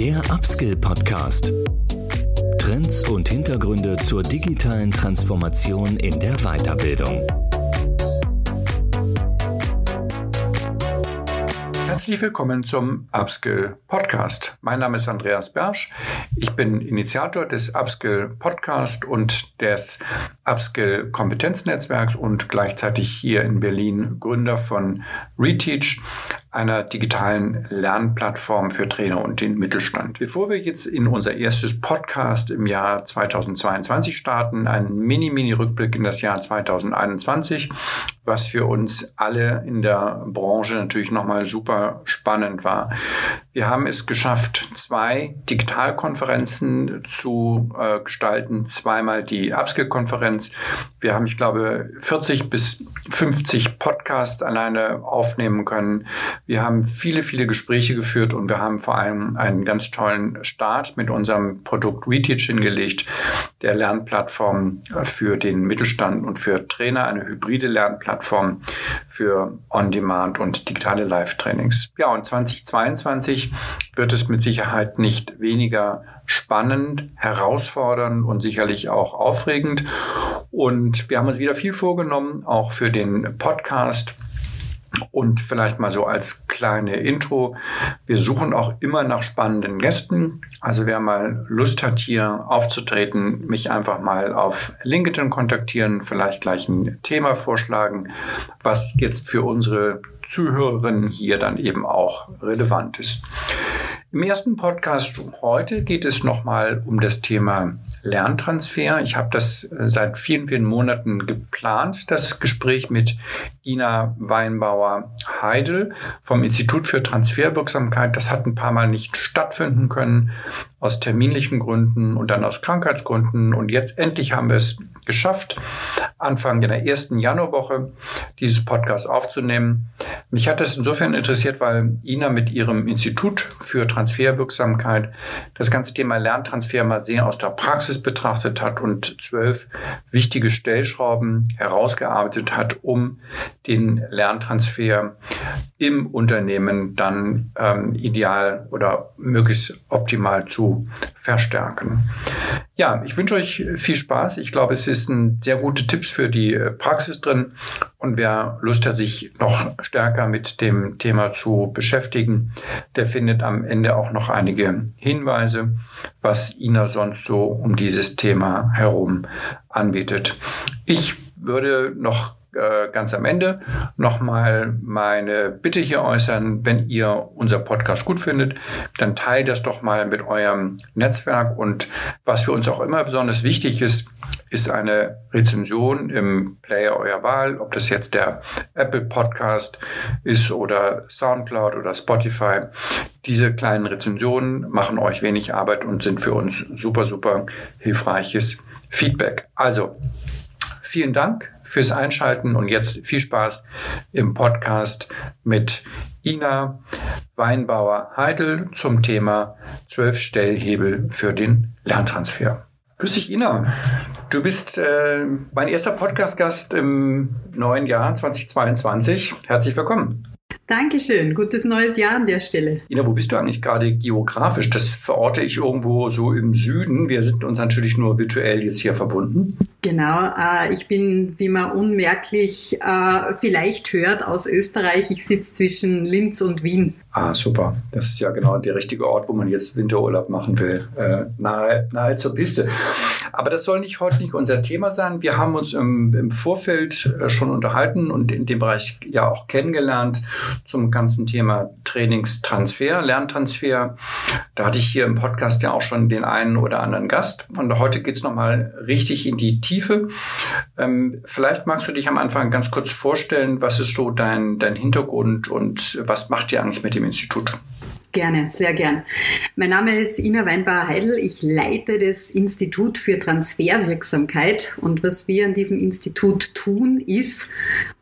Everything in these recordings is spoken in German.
Der Upskill Podcast. Trends und Hintergründe zur digitalen Transformation in der Weiterbildung. Herzlich willkommen zum Upskill Podcast. Mein Name ist Andreas Bersch. Ich bin Initiator des Upskill Podcast und des Upskill Kompetenznetzwerks und gleichzeitig hier in Berlin Gründer von Reteach, einer digitalen Lernplattform für Trainer und den Mittelstand. Bevor wir jetzt in unser erstes Podcast im Jahr 2022 starten, ein Mini-Mini-Rückblick in das Jahr 2021, was für uns alle in der Branche natürlich nochmal super spannend war. Wir haben es geschafft, zwei Digitalkonferenzen zu äh, gestalten, zweimal die Upskill-Konferenz. Wir haben, ich glaube, 40 bis 50 Podcasts alleine aufnehmen können. Wir haben viele, viele Gespräche geführt und wir haben vor allem einen ganz tollen Start mit unserem Produkt Reteach hingelegt, der Lernplattform für den Mittelstand und für Trainer, eine hybride Lernplattform für On-Demand und digitale Live-Trainings. Ja, und 2022 wird es mit Sicherheit nicht weniger spannend, herausfordernd und sicherlich auch aufregend. Und wir haben uns wieder viel vorgenommen, auch für den Podcast. Und vielleicht mal so als kleine Intro. Wir suchen auch immer nach spannenden Gästen. Also wer mal Lust hat, hier aufzutreten, mich einfach mal auf LinkedIn kontaktieren, vielleicht gleich ein Thema vorschlagen, was jetzt für unsere Zuhörerinnen hier dann eben auch relevant ist. Im ersten Podcast heute geht es nochmal um das Thema Lerntransfer. Ich habe das äh, seit vielen, vielen Monaten geplant, das Gespräch mit Ina Weinbauer-Heidel vom Institut für Transferwirksamkeit. Das hat ein paar Mal nicht stattfinden können, aus terminlichen Gründen und dann aus Krankheitsgründen. Und jetzt endlich haben wir es geschafft, Anfang der ersten Januarwoche dieses Podcast aufzunehmen. Mich hat das insofern interessiert, weil Ina mit ihrem Institut für Transferwirksamkeit das ganze Thema Lerntransfer mal sehr aus der Praxis betrachtet hat und zwölf wichtige Stellschrauben herausgearbeitet hat, um den Lerntransfer im Unternehmen dann ähm, ideal oder möglichst optimal zu verstärken. Ja, ich wünsche euch viel Spaß. Ich glaube, es ein sehr gute Tipps für die äh, Praxis drin. Und wer Lust hat, sich noch stärker mit dem Thema zu beschäftigen, der findet am Ende auch noch einige Hinweise, was Ina sonst so um dieses Thema herum anbietet. Ich würde noch ganz am Ende nochmal meine Bitte hier äußern, wenn ihr unser Podcast gut findet, dann teilt das doch mal mit eurem Netzwerk und was für uns auch immer besonders wichtig ist, ist eine Rezension im Player eurer Wahl, ob das jetzt der Apple Podcast ist oder Soundcloud oder Spotify. Diese kleinen Rezensionen machen euch wenig Arbeit und sind für uns super, super hilfreiches Feedback. Also, vielen Dank fürs Einschalten und jetzt viel Spaß im Podcast mit Ina Weinbauer-Heidel zum Thema 12 Stellhebel für den Lerntransfer. Grüß dich, Ina. Du bist äh, mein erster Podcast-Gast im neuen Jahr 2022. Herzlich willkommen. Dankeschön. Gutes neues Jahr an der Stelle. Ina, wo bist du eigentlich gerade geografisch? Das verorte ich irgendwo so im Süden. Wir sind uns natürlich nur virtuell jetzt hier verbunden. Genau, äh, ich bin, wie man unmerklich äh, vielleicht hört, aus Österreich. Ich sitze zwischen Linz und Wien. Ah, super. Das ist ja genau der richtige Ort, wo man jetzt Winterurlaub machen will. Äh, nahe, nahe zur Piste. Aber das soll nicht heute nicht unser Thema sein. Wir haben uns im, im Vorfeld äh, schon unterhalten und in dem Bereich ja auch kennengelernt zum ganzen Thema Trainingstransfer, Lerntransfer. Da hatte ich hier im Podcast ja auch schon den einen oder anderen Gast. Und heute geht es nochmal richtig in die Tiefe. Ähm, vielleicht magst du dich am Anfang ganz kurz vorstellen, was ist so dein, dein Hintergrund und was macht ihr eigentlich mit dem Institut? Gerne, sehr gern. Mein Name ist Ina Weinbauer-Heidel. Ich leite das Institut für Transferwirksamkeit. Und was wir an diesem Institut tun, ist,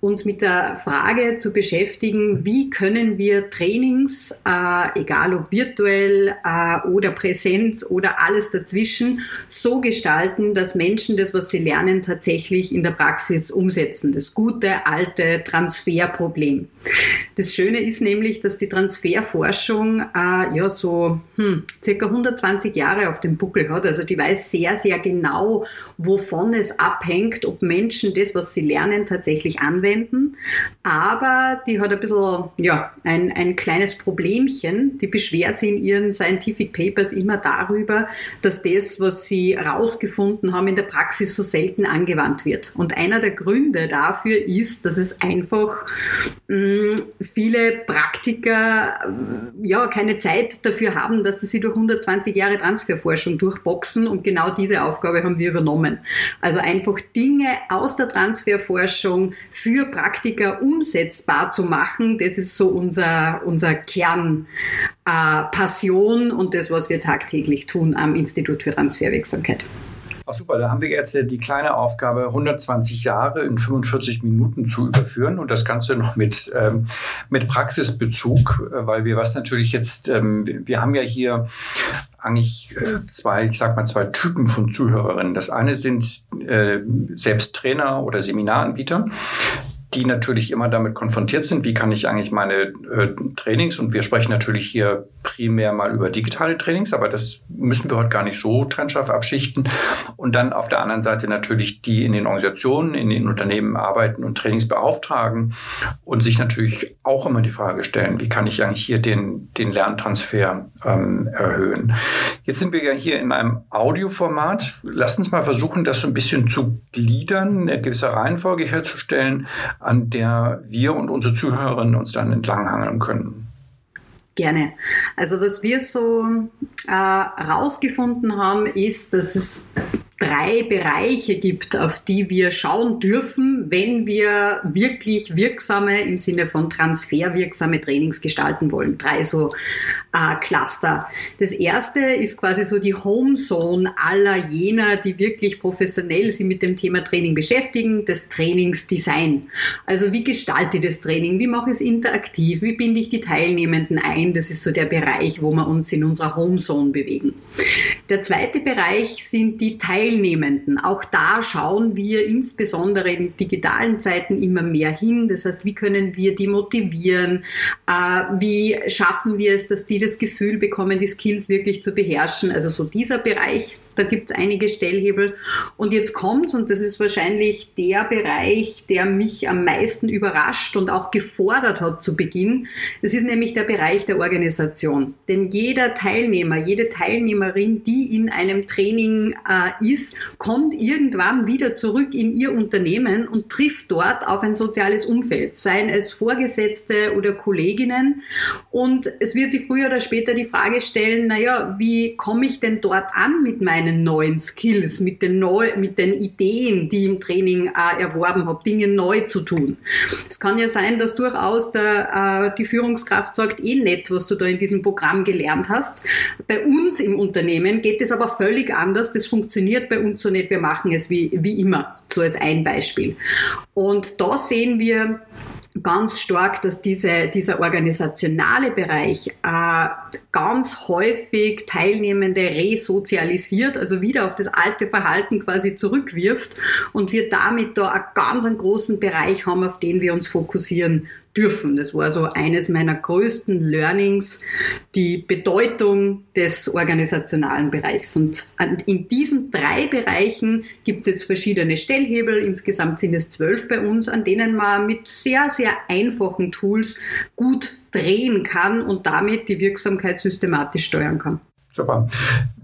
uns mit der Frage zu beschäftigen, wie können wir Trainings, äh, egal ob virtuell äh, oder Präsenz oder alles dazwischen, so gestalten, dass Menschen das, was sie lernen, tatsächlich in der Praxis umsetzen. Das gute, alte Transferproblem. Das Schöne ist nämlich, dass die Transferforschung Äh, ja so hm, circa 120 Jahre auf dem Buckel hat. Also die weiß sehr, sehr genau, wovon es abhängt, ob Menschen das, was sie lernen, tatsächlich anwenden. Aber die hat ein bisschen, ja, ein, ein kleines Problemchen. Die beschwert sich in ihren Scientific Papers immer darüber, dass das, was sie herausgefunden haben, in der Praxis so selten angewandt wird. Und einer der Gründe dafür ist, dass es einfach mh, mm, viele Praktiker ja keine Zeit dafür haben, dass sie sich durch 120 Jahre Transferforschung durchboxen und genau diese Aufgabe haben wir übernommen. Also einfach Dinge aus der Transferforschung für Praktiker umsetzbar zu machen, das ist so unser, unser Kern äh, und das, was wir tagtäglich tun am Institut für Transferwirksamkeit. Ach super, da haben wir jetzt die kleine Aufgabe, 120 Jahre in 45 Minuten zu überführen und das Ganze noch mit, ähm, mit Praxisbezug, äh, weil wir was natürlich jetzt, ähm, wir haben ja hier eigentlich äh, zwei, ich sag mal, zwei Typen von Zuhörerinnen. Das eine sind äh, selbst Trainer oder Seminaranbieter, die natürlich immer damit konfrontiert sind, wie kann ich eigentlich meine äh, Trainings, und wir sprechen natürlich hier primär mal über digitale Trainings, aber das müssen wir heute gar nicht so trennscharf abschichten. Und dann auf der anderen Seite natürlich die in den Organisationen, in den Unternehmen arbeiten und Trainings beauftragen und sich natürlich auch immer die Frage stellen, wie kann ich eigentlich hier den, den Lerntransfer ähm, erhöhen. Jetzt sind wir ja hier in einem Audioformat. Lass uns mal versuchen, das so ein bisschen zu gliedern, eine gewisse Reihenfolge herzustellen an der wir und unsere Zuhörerinnen uns dann entlanghangeln können. Gerne. Also was wir so äh, haben, ist, dass es drei Bereiche gibt, auf die wir schauen dürfen, wenn wir wirklich wirksame im Sinne von transferwirksame Trainings gestalten wollen. Drei so äh, Cluster. Das erste ist quasi so die Homezone aller jener, die wirklich professionell sich mit dem Thema Training beschäftigen, das Trainingsdesign. Also wie gestalte ich das Training? Wie mache ich es interaktiv? Wie binde ich die Teilnehmenden ein? Das ist so der Bereich, wo wir uns in unserer Homezone bewegen. Der zweite Bereich sind die Teilnehmenden. Auch da schauen wir insbesondere in digitalen Zeiten immer mehr hin. Das heißt, wie können wir die motivieren? Äh, wie schaffen wir es, dass die das Gefühl bekommen, die Skills wirklich zu beherrschen? Also so dieser Bereich da gibt es einige Stellhebel. Und jetzt kommt's, und das ist wahrscheinlich der Bereich, der mich am meisten überrascht und auch gefordert hat zu Beginn. Das ist nämlich der Bereich der Organisation. Denn jeder Teilnehmer, jede Teilnehmerin, die in einem Training äh, ist, kommt irgendwann wieder zurück in ihr Unternehmen und trifft dort auf ein soziales Umfeld, seien es Vorgesetzte oder Kolleginnen. Und es wird sich früher oder später die Frage stellen, naja, wie komme ich denn dort an mit meinen meinen neuen Skills, mit den, neu, mit den Ideen, die ich im Training äh, erworben habe, Dinge neu zu tun. Es kann ja sein, dass durchaus der, äh, die Führungskraft sagt, eh nett, was du da in diesem Programm gelernt hast. Bei uns im Unternehmen geht es aber völlig anders. Das funktioniert bei uns so nicht. Wir machen es wie, wie immer. So als ein Beispiel. Und da sehen wir, ganz stark, dass diese, dieser organisationale Bereich äh, ganz häufig Teilnehmende resozialisiert, also wieder auf das alte Verhalten quasi zurückwirft und wir damit da einen ganz einen großen Bereich haben, auf den wir uns fokussieren dürfen. Das war so eines meiner größten Learnings, die Bedeutung des organisationalen Bereichs. Und in diesen drei Bereichen gibt es jetzt verschiedene Stellhebel. Insgesamt sind es zwölf bei uns, an denen man mit sehr, sehr einfachen Tools gut drehen kann und damit die Wirksamkeit systematisch steuern kann. Super.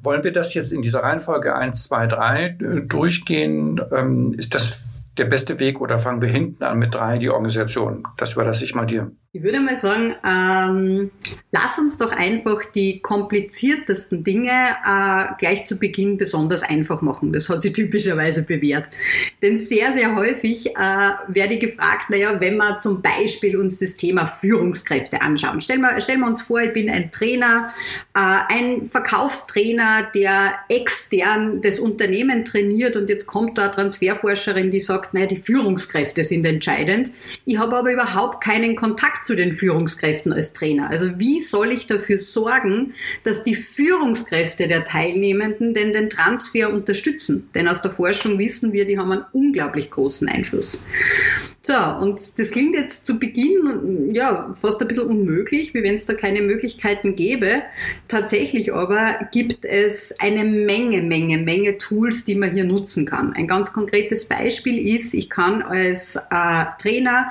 Wollen wir das jetzt in dieser Reihenfolge 1, 2, 3 durchgehen? Ähm, ist das der beste Weg oder fangen wir hinten an mit drei, die Organisation? Das überlasse ich mal dir. Ich würde mal sagen, ähm, lass uns doch einfach die kompliziertesten Dinge äh, gleich zu Beginn besonders einfach machen. Das hat sich typischerweise bewährt. Denn sehr, sehr häufig äh, werde ich gefragt, naja, wenn wir zum Beispiel uns das Thema Führungskräfte anschauen. Stellen wir, stellen wir uns vor, ich bin ein Trainer, äh, ein Verkaufstrainer, der extern das Unternehmen trainiert und jetzt kommt da eine Transferforscherin, die sagt, naja, die Führungskräfte sind entscheidend. Ich habe aber überhaupt keinen Kontakt zu den Führungskräften als Trainer? Also wie soll ich dafür sorgen, dass die Führungskräfte der Teilnehmenden denn den Transfer unterstützen? Denn aus der Forschung wissen wir, die haben einen unglaublich großen Einfluss. So, und das klingt jetzt zu Beginn ja fast ein bisschen unmöglich, wie wenn es da keine Möglichkeiten gäbe. Tatsächlich aber gibt es eine Menge, Menge, Menge Tools, die man hier nutzen kann. Ein ganz konkretes Beispiel ist, ich kann als äh, Trainer,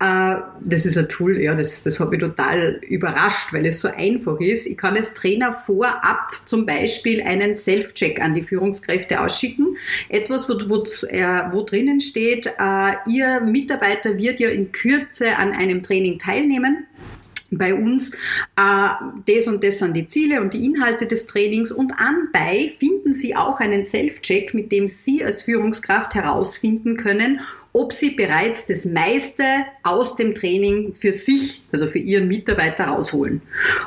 äh, das ist ein Tool, ja, das, das hat mich total überrascht, weil es so einfach ist. Ich kann als Trainer vorab zum Beispiel einen Self-Check an die Führungskräfte ausschicken. Etwas, wo, wo, äh, wo drinnen steht, äh, ihr Mitarbeiter wird ja in Kürze an einem Training teilnehmen bei uns, äh, das und das sind die Ziele und die Inhalte des Trainings und anbei finden Sie auch einen Self-Check, mit dem Sie als Führungskraft herausfinden können, ob sie bereits das meiste aus dem Training für sich, also für ihren Mitarbeiter rausholen.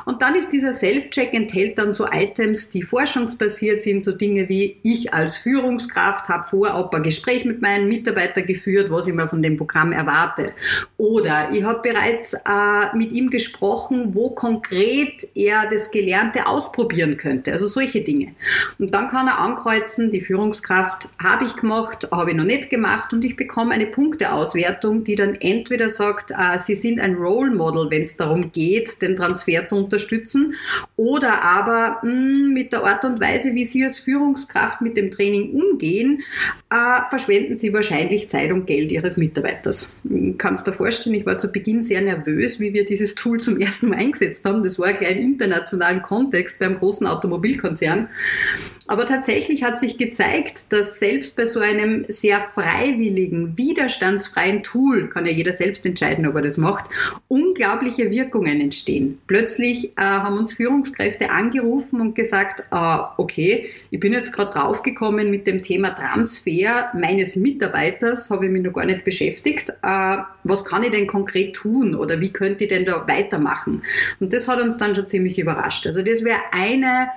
Und dann ist dieser Self-Check enthält dann so Items, die forschungsbasiert sind, so Dinge wie ich als Führungskraft habe vorab ein Gespräch mit meinen Mitarbeitern geführt, was ich mir von dem Programm erwarte. Oder ich habe bereits äh, mit ihm gesprochen, wo konkret er das Gelernte ausprobieren könnte. Also solche Dinge. Und dann kann er ankreuzen, die Führungskraft habe ich gemacht, habe ich noch nicht gemacht und ich bekomme eine Punkteauswertung, die dann entweder sagt, äh, Sie sind ein Role Model, wenn es darum geht, den Transfer zu unterstützen, oder aber mh, hm, mit der Art und Weise, wie Sie als Führungskraft mit dem Training umgehen, äh, verschwenden Sie wahrscheinlich Zeit und Geld Ihres Mitarbeiters. Kannst du dir vorstellen, ich war zu Beginn sehr nervös, wie wir dieses Tool zum ersten Mal eingesetzt haben. Das war gleich im internationalen Kontext beim großen Automobilkonzern. Aber tatsächlich hat sich gezeigt, dass selbst bei so einem sehr freiwilligen, widerstandsfreien Tool, kann ja jeder selbst entscheiden, ob er das macht, unglaubliche Wirkungen entstehen. Plötzlich äh, haben uns Führungskräfte angerufen und gesagt, äh, okay, ich bin jetzt gerade draufgekommen mit dem Thema Transfer meines Mitarbeiters, habe ich mich noch gar nicht beschäftigt. Äh, was kann ich denn konkret tun oder wie könnte ich denn da weitermachen? Und das hat uns dann schon ziemlich überrascht. Also das wäre eine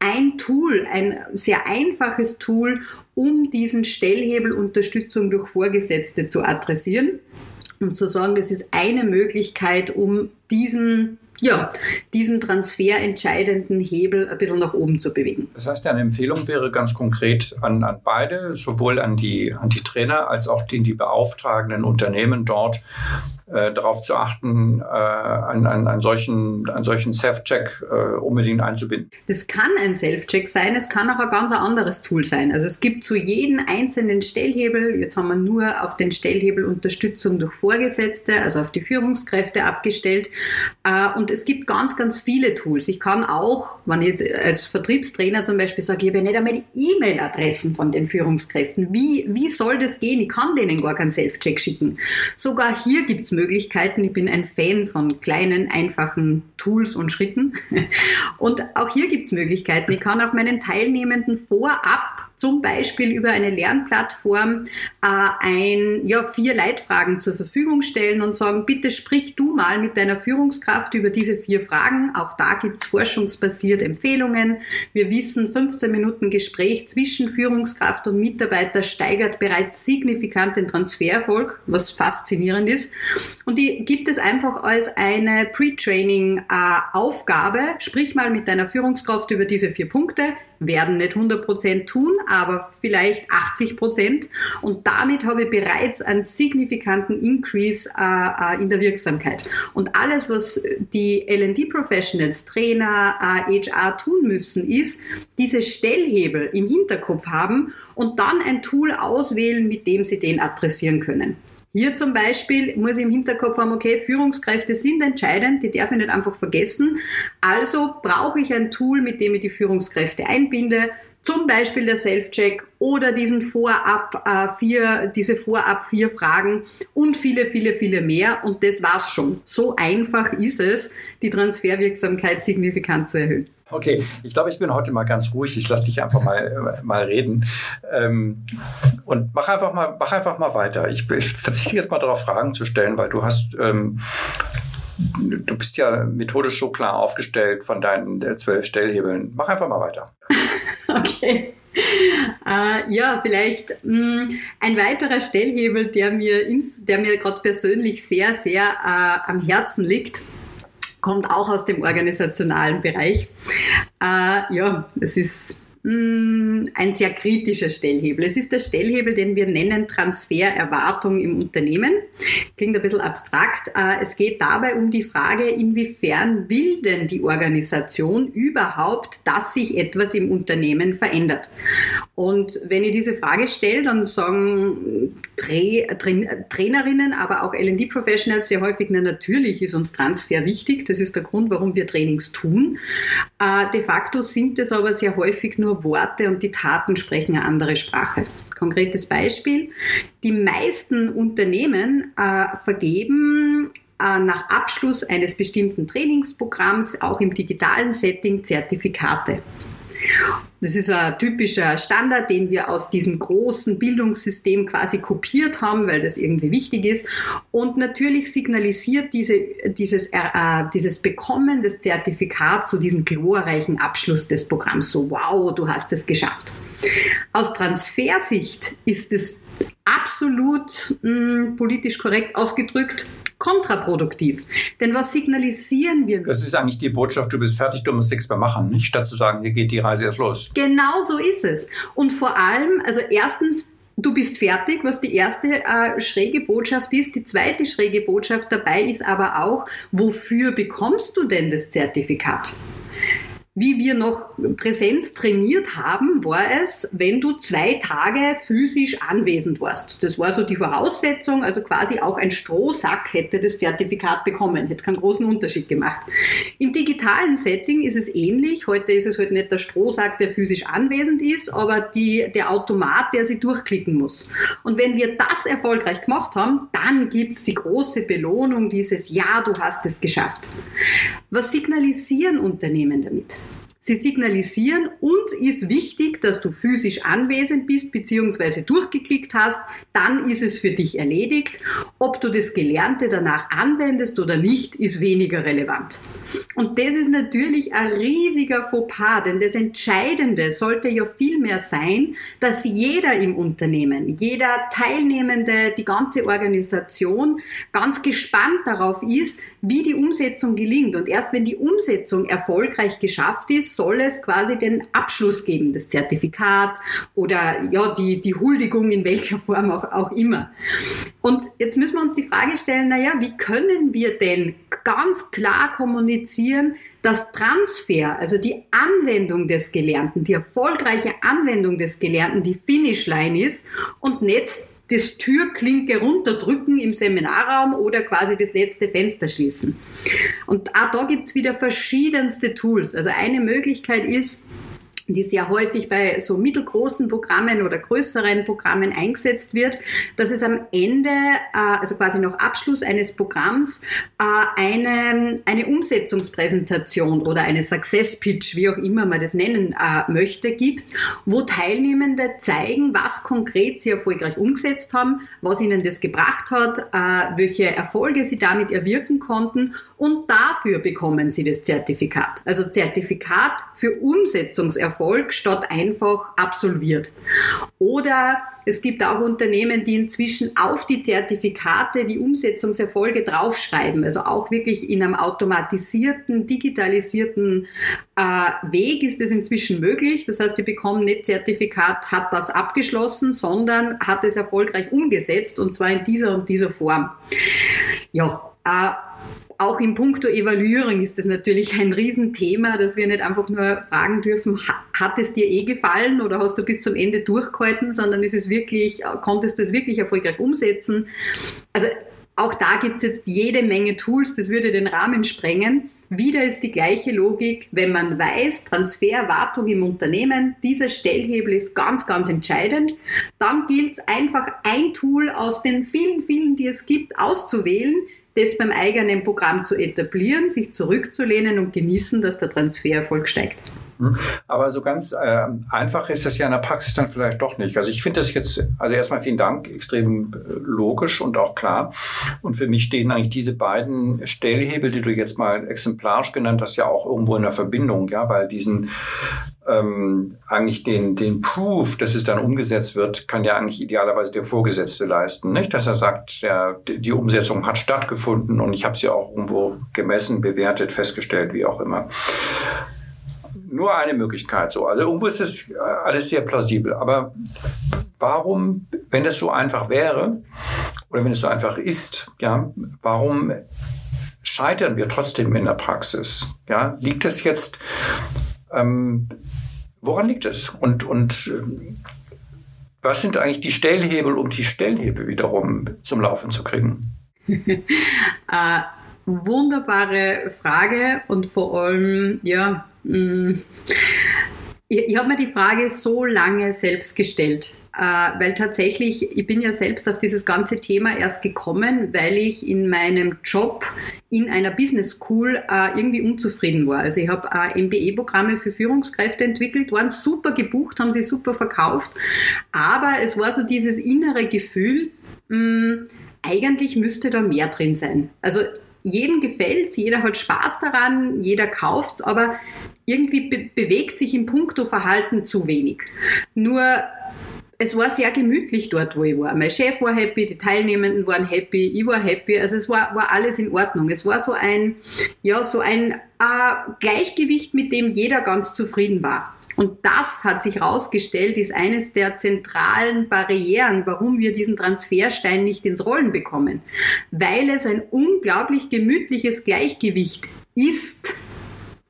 ein Tool, ein sehr einfaches Tool, um diesen Stellhebel Unterstützung durch Vorgesetzte zu adressieren und zu sagen, das ist eine Möglichkeit, um diesen ja, diesen transferentscheidenden Hebel ein bisschen nach oben zu bewegen. Das heißt, eine Empfehlung wäre ganz konkret an, an beide, sowohl an die, an die Trainer als auch den die beauftragenden Unternehmen dort, äh, darauf zu achten, äh, einen, einen, einen solchen, einen solchen Self-Check äh, unbedingt einzubinden. Das kann ein Self-Check sein, es kann auch ein ganz anderes Tool sein. Also es gibt zu jedem einzelnen Stellhebel, jetzt haben wir nur auf den Stellhebel Unterstützung durch Vorgesetzte, also auf die Führungskräfte abgestellt. Äh, und es gibt ganz, ganz viele Tools. Ich kann auch, wenn ich jetzt als Vertriebstrainer zum Beispiel sage, ich habe nicht einmal die E-Mail-Adressen von den Führungskräften. Wie, wie soll das gehen? Ich kann denen gar keinen Self-Check schicken. Sogar hier gibt es Möglichkeiten. Ich bin ein Fan von kleinen, einfachen Tools und Schritten. Und auch hier gibt es Möglichkeiten. Ich kann auch meinen Teilnehmenden vorab zum Beispiel über eine Lernplattform äh, ein, ja, vier Leitfragen zur Verfügung stellen und sagen, bitte sprich du mal mit deiner Führungskraft über diese vier Fragen. Auch da gibt es forschungsbasiert Empfehlungen. Wir wissen, 15 Minuten Gespräch zwischen Führungskraft und Mitarbeiter steigert bereits signifikant den Transfererfolg, was faszinierend ist. Und die gibt es einfach als eine Pre-Training-Aufgabe. Sprich mal mit deiner Führungskraft über diese vier Punkte werden nicht 100% tun, aber vielleicht 80%. Und damit habe ich bereits einen signifikanten Increase äh, äh in der Wirksamkeit. Und alles, was die LD-Professionals, Trainer, äh, HR tun müssen, ist, diese Stellhebel im Hinterkopf haben und dann ein Tool auswählen, mit dem sie den adressieren können. Hier zum Beispiel muss ich im Hinterkopf haben, okay, Führungskräfte sind entscheidend, die darf ich nicht einfach vergessen. Also brauche ich ein Tool, mit dem ich die Führungskräfte einbinde, zum Beispiel der Self-Check oder diesen Vorab äh, vier, diese Vorab vier Fragen und viele, viele, viele mehr. Und das war's schon. So einfach ist es, die Transferwirksamkeit signifikant zu erhöhen. Okay, ich glaube, ich bin heute mal ganz ruhig. Ich lasse dich einfach mal, mal reden. Ähm, und mach einfach mal, mach einfach mal weiter. Ich, ich, verzichte jetzt mal darauf, Fragen zu stellen, weil du hast, ähm, du bist ja methodisch so klar aufgestellt von deinen zwölf Stellhebeln. Mach einfach mal weiter. okay. Uh, ja, vielleicht mh, mm, ein weiterer Stellhebel, der mir, mir gerade persönlich sehr, sehr uh, am Herzen liegt, kommt auch aus dem organisationalen Bereich. Äh, ja, es ist ein sehr kritischer Stellhebel. Es ist der Stellhebel, den wir nennen Transfererwartung im Unternehmen. Klingt ein bisschen abstrakt. Äh, es geht dabei um die Frage, inwiefern will denn die Organisation überhaupt, dass sich etwas im Unternehmen verändert. Und wenn ich diese Frage stelle, dann sagen Trainerinnen, aber auch L&D-Professionals sehr häufig, na, natürlich ist uns Transfer wichtig. Das ist der Grund, warum wir Trainings tun. Äh, de facto sind es aber sehr häufig nur Worte und die Taten sprechen eine andere Sprache. Konkretes Beispiel. Die meisten Unternehmen äh, vergeben äh, nach Abschluss eines bestimmten Trainingsprogramms auch im digitalen Setting Zertifikate. Das ist ein typischer Standard, den wir aus diesem großen Bildungssystem quasi kopiert haben, weil das irgendwie wichtig ist. Und natürlich signalisiert diese, dieses, äh, dieses Bekommen des Zertifikats zu diesem glorreichen Abschluss des Programms. So, wow, du hast es geschafft. Aus Transfersicht ist es absolut mh, hm, politisch korrekt ausgedrückt kontraproduktiv. Denn was signalisieren wir? Das ist eigentlich die Botschaft, du bist fertig, du musst nichts mehr machen, nicht statt zu sagen, hier geht die Reise jetzt los. Genau so ist es. Und vor allem, also erstens, du bist fertig, was die erste äh, schräge Botschaft ist. Die zweite schräge Botschaft dabei ist aber auch, wofür bekommst du denn das Zertifikat? Wie wir noch Präsenz trainiert haben, war es, wenn du zwei Tage physisch anwesend warst. Das war so die Voraussetzung, also quasi auch ein Strohsack hätte das Zertifikat bekommen, hätte keinen großen Unterschied gemacht. Im digitalen Setting ist es ähnlich. Heute ist es halt nicht der Strohsack, der physisch anwesend ist, aber die, der Automat, der sie durchklicken muss. Und wenn wir das erfolgreich gemacht haben, dann gibt's die große Belohnung dieses Ja, du hast es geschafft. Was signalisieren Unternehmen damit? Sie signalisieren, uns ist wichtig, dass du physisch anwesend bist bzw. durchgeklickt hast, dann ist es für dich erledigt. Ob du das Gelernte danach anwendest oder nicht, ist weniger relevant. Und das ist natürlich ein riesiger Fauxpas, denn das Entscheidende sollte ja vielmehr sein, dass jeder im Unternehmen, jeder Teilnehmende, die ganze Organisation ganz gespannt darauf ist, wie die Umsetzung gelingt. Und erst wenn die Umsetzung erfolgreich geschafft ist, soll es quasi den Abschluss geben, das Zertifikat oder ja, die, die Huldigung in welcher Form auch, auch immer. Und jetzt müssen wir uns die Frage stellen, naja, wie können wir denn ganz klar kommunizieren, dass Transfer, also die Anwendung des Gelernten, die erfolgreiche Anwendung des Gelernten die Finishline ist und nicht das Türklinke runterdrücken im Seminarraum oder quasi das letzte Fenster schließen. Und auch da gibt's wieder verschiedenste Tools. Also eine Möglichkeit ist, die sehr häufig bei so mittelgroßen Programmen oder größeren Programmen eingesetzt wird, dass es am Ende, äh, also quasi nach Abschluss eines Programms, äh, eine, eine Umsetzungspräsentation oder eine Success Pitch, wie auch immer man das nennen äh, möchte, gibt, wo Teilnehmende zeigen, was konkret sie erfolgreich umgesetzt haben, was ihnen das gebracht hat, welche Erfolge sie damit erwirken konnten und dafür bekommen sie das Zertifikat. Also Zertifikat für Umsetzungserfolge Erfolg statt einfach absolviert. Oder es gibt auch Unternehmen, die inzwischen auf die Zertifikate die Umsetzungserfolge draufschreiben. Also auch wirklich in einem automatisierten, digitalisierten äh, Weg ist es inzwischen möglich. Das heißt, die bekommen nicht Zertifikat, hat das abgeschlossen, sondern hat es erfolgreich umgesetzt und zwar in dieser und dieser Form. Ja, äh, auch im Punkto Evaluierung ist das natürlich ein Riesenthema, dass wir nicht einfach nur fragen dürfen, hat es dir eh gefallen oder hast du bis zum Ende durchgehalten, sondern ist es wirklich, konntest du es wirklich erfolgreich umsetzen? Also auch da gibt es jetzt jede Menge Tools, das würde den Rahmen sprengen. Wieder ist die gleiche Logik, wenn man weiß, Transferwartung im Unternehmen, dieser Stellhebel ist ganz, ganz entscheidend, dann gilt es einfach ein Tool aus den vielen, vielen, die es gibt, auszuwählen, das beim eigenen Programm zu etablieren, sich zurückzulehnen und genießen, dass der Transfererfolg steigt. Hm. Aber so ganz äh, einfach ist das ja in der Praxis dann vielleicht doch nicht. Also ich finde das jetzt, also erstmal vielen Dank, extrem äh, logisch und auch klar. Und für mich stehen eigentlich diese beiden Stellhebel, die du jetzt mal exemplarisch genannt hast, ja auch irgendwo in der Verbindung, ja, weil diesen ähm, eigentlich den, den Proof, dass es dann umgesetzt wird, kann ja eigentlich idealerweise der Vorgesetzte leisten. Nicht, dass er sagt, der, die Umsetzung hat stattgefunden und ich habe sie auch irgendwo gemessen, bewertet, festgestellt, wie auch immer. Nur eine Möglichkeit so. Also irgendwo ist das alles sehr plausibel. Aber warum, wenn es so einfach wäre oder wenn es so einfach ist, ja, warum scheitern wir trotzdem in der Praxis? Ja, liegt es jetzt, ähm, woran liegt es? Und, und äh, was sind eigentlich die Stellhebel, um die Stellhebel wiederum zum Laufen zu kriegen? äh, wunderbare Frage und vor allem, ja, ich, ich habe mir die Frage so lange selbst gestellt, äh, weil tatsächlich, ich bin ja selbst auf dieses ganze Thema erst gekommen, weil ich in meinem Job in einer Business School äh, irgendwie unzufrieden war. Also ich habe äh, MBE-Programme für Führungskräfte entwickelt, waren super gebucht, haben sie super verkauft, aber es war so dieses innere Gefühl, mh, mm, eigentlich müsste da mehr drin sein. Also jedem gefällt's, jeder hat Spaß daran, jeder kauft's, aber irgendwie be bewegt sich im Punkto-Verhalten zu wenig. Nur es war sehr gemütlich dort, wo ich war. Mein Chef war happy, die Teilnehmenden waren happy, ich war happy. Also es war, war alles in Ordnung. Es war so ein, ja, so ein äh, Gleichgewicht, mit dem jeder ganz zufrieden war. Und das hat sich herausgestellt, ist eines der zentralen Barrieren, warum wir diesen Transferstein nicht ins Rollen bekommen. Weil es ein unglaublich gemütliches Gleichgewicht ist,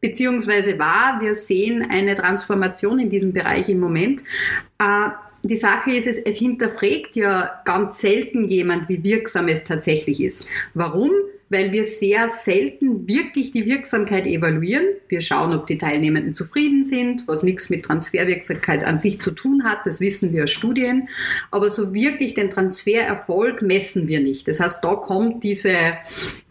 beziehungsweise war. Wir sehen eine Transformation in diesem Bereich im Moment. Äh, die Sache ist, es, es hinterfragt ja ganz selten jemand, wie wirksam es tatsächlich ist. Warum? Weil wir sehr selten wirklich die Wirksamkeit evaluieren. Wir schauen, ob die Teilnehmenden zufrieden sind, was nichts mit Transferwirksamkeit an sich zu tun hat, das wissen wir aus Studien. Aber so wirklich den Transfererfolg messen wir nicht. Das heißt, da kommt diese,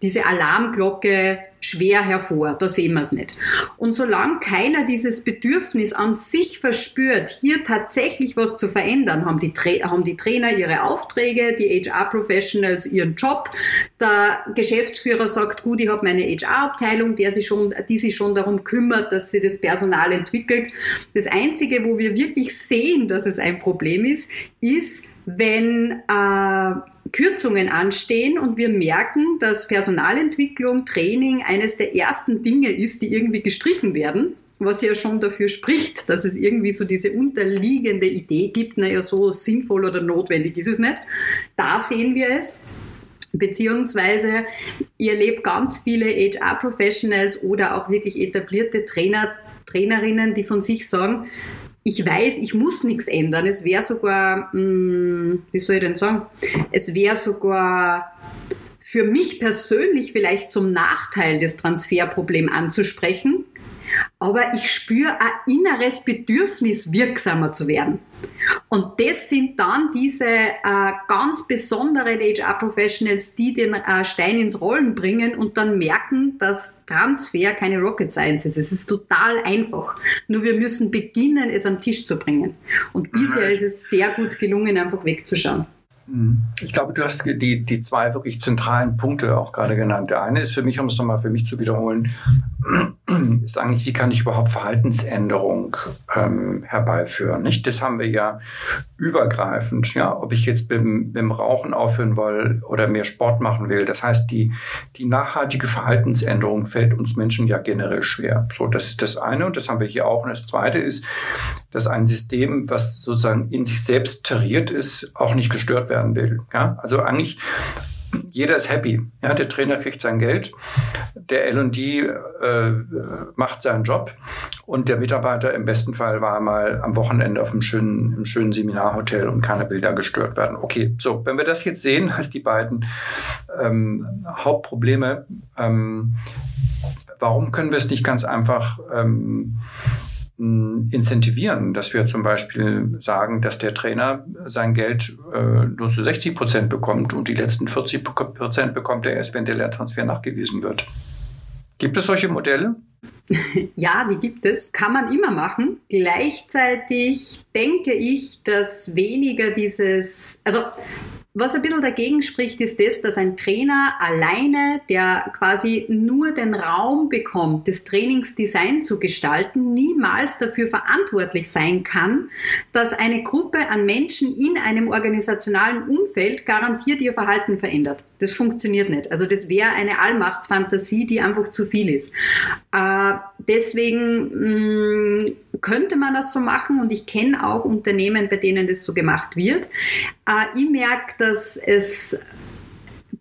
diese Alarmglocke schwer hervor. Da sehen wir es nicht. Und solange keiner dieses Bedürfnis an sich verspürt, hier tatsächlich was zu verändern, haben die, Tra haben die Trainer ihre Aufträge, die HR-Professionals ihren Job, der Geschäftsführer sagt, gut, ich habe meine HR-Abteilung, die sich, schon, die sich schon darum kümmert, dass sie das Personal entwickelt. Das Einzige, wo wir wirklich sehen, dass es ein Problem ist, ist, wenn äh, Kürzungen anstehen und wir merken, dass Personalentwicklung, Training eines der ersten Dinge ist, die irgendwie gestrichen werden, was ja schon dafür spricht, dass es irgendwie so diese unterliegende Idee gibt, naja, so sinnvoll oder notwendig ist es nicht. Da sehen wir es. Beziehungsweise ihr erlebt ganz viele HR-Professionals oder auch wirklich etablierte Trainer, Trainerinnen, die von sich sagen, ich weiß, ich muss nichts ändern. Es wäre sogar, mh, hm, wie soll ich denn sagen, es wäre sogar für mich persönlich vielleicht zum Nachteil, das Transferproblem anzusprechen. Aber ich spüre ein inneres Bedürfnis, wirksamer zu werden. Und das sind dann diese äh, ganz besonderen HR-Professionals, die den äh, Stein ins Rollen bringen und dann merken, dass Transfer keine Rocket Science ist. Es ist total einfach. Nur wir müssen beginnen, es am Tisch zu bringen. Und bisher ist es sehr gut gelungen, einfach wegzuschauen. Mhm. Ich glaube, du hast die, die zwei wirklich zentralen Punkte auch gerade genannt. Der eine ist für mich, um es nochmal für mich zu wiederholen, ist eigentlich, wie kann ich überhaupt Verhaltensänderung ähm, herbeiführen? Nicht? Das haben wir ja übergreifend, ja, ob ich jetzt beim, beim Rauchen aufhören will oder mehr Sport machen will. Das heißt, die, die nachhaltige Verhaltensänderung fällt uns Menschen ja generell schwer. So, das ist das eine und das haben wir hier auch. Und das zweite ist, dass ein System, was sozusagen in sich selbst tariert ist, auch nicht gestört werden will. Ja? Also eigentlich jeder ist happy. Ja, der Trainer kriegt sein Geld, der L&D äh, macht seinen Job und der Mitarbeiter im besten Fall war mal am Wochenende auf einem schönen, einem schönen Seminarhotel und keine Bilder gestört werden. Okay, so, wenn wir das jetzt sehen als die beiden ähm, Hauptprobleme, ähm, warum können wir es nicht ganz einfach ähm, incentivieren, dass wir zum Beispiel sagen, dass der Trainer sein Geld äh, nur zu 60 Prozent bekommt und die letzten 40 Prozent bekommt er erst, wenn der Lehrtransfer nachgewiesen wird. Gibt es solche Modelle? Ja, die gibt es. Kann man immer machen. Gleichzeitig denke ich, dass weniger dieses, also was ein bisschen dagegen spricht, ist das, dass ein Trainer alleine, der quasi nur den Raum bekommt, das Trainingsdesign zu gestalten, niemals dafür verantwortlich sein kann, dass eine Gruppe an Menschen in einem organisationalen Umfeld garantiert ihr Verhalten verändert. Das funktioniert nicht. Also das wäre eine Allmachtsfantasie, die einfach zu viel ist. Äh, deswegen mh, mm, könnte man das so machen und ich kenne auch Unternehmen, bei denen das so gemacht wird. Äh, ich merke, dass es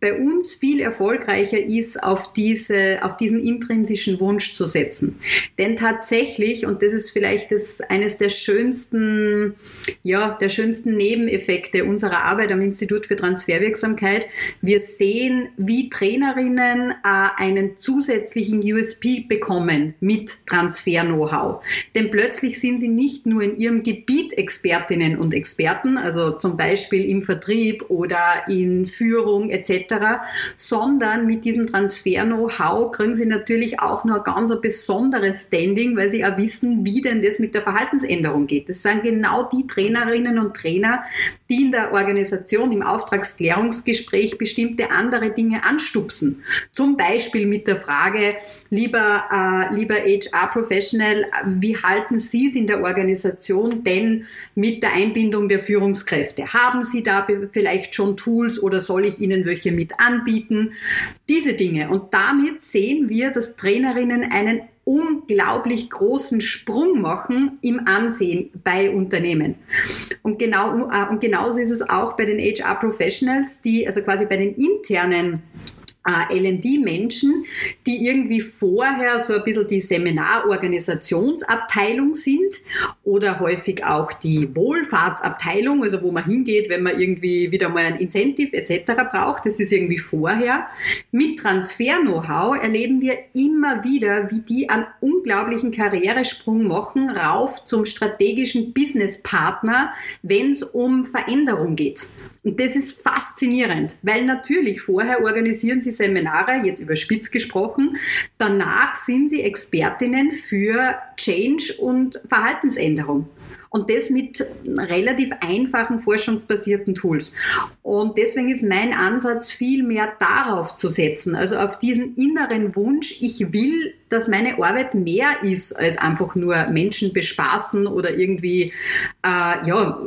bei uns viel erfolgreicher ist, auf, diese, auf diesen intrinsischen Wunsch zu setzen. Denn tatsächlich, und das ist vielleicht das, eines der schönsten, ja, der schönsten Nebeneffekte unserer Arbeit am Institut für Transferwirksamkeit, wir sehen, wie Trainerinnen äh, einen zusätzlichen USP bekommen mit Transfer-Know-how. Denn plötzlich sind sie nicht nur in ihrem Gebiet Expertinnen und Experten, also zum Beispiel im Vertrieb oder in Führung etc., sondern mit diesem Transfer-Know-how kriegen sie natürlich auch noch ein ganz ein besonderes Standing, weil sie auch wissen, wie denn das mit der Verhaltensänderung geht. Das sind genau die Trainerinnen und Trainer, die in der Organisation im Auftragsklärungsgespräch bestimmte andere Dinge anstupsen. Zum Beispiel mit der Frage, lieber, äh, lieber HR-Professional, wie halten Sie es in der Organisation denn mit der Einbindung der Führungskräfte? Haben Sie da vielleicht schon Tools oder soll ich Ihnen welche mit anbieten? Diese Dinge. Und damit sehen wir, dass Trainerinnen einen unglaublich großen Sprung machen im Ansehen bei Unternehmen. Und, genau, äh, und genauso ist es auch bei den HR Professionals, die also quasi bei den internen äh, LD-Menschen, die irgendwie vorher so ein bisschen die Seminarorganisationsabteilung sind oder häufig auch die Wohlfahrtsabteilung, also wo man hingeht, wenn man irgendwie wieder mal ein Incentive etc. braucht. Das ist irgendwie vorher. Mit Transfer-Know-how erleben wir immer wieder, wie die einen unglaublichen Karrieresprung machen, rauf zum strategischen Businesspartner, wenn es um Veränderung geht. Und das ist faszinierend, weil natürlich vorher organisieren sie Seminare, jetzt überspitzt gesprochen, danach sind sie Expertinnen für Change und Verhaltensänderung. Und das mit relativ einfachen forschungsbasierten Tools. Und deswegen ist mein Ansatz viel mehr darauf zu setzen, also auf diesen inneren Wunsch, ich will, dass meine Arbeit mehr ist als einfach nur Menschen bespaßen oder irgendwie äh, ja,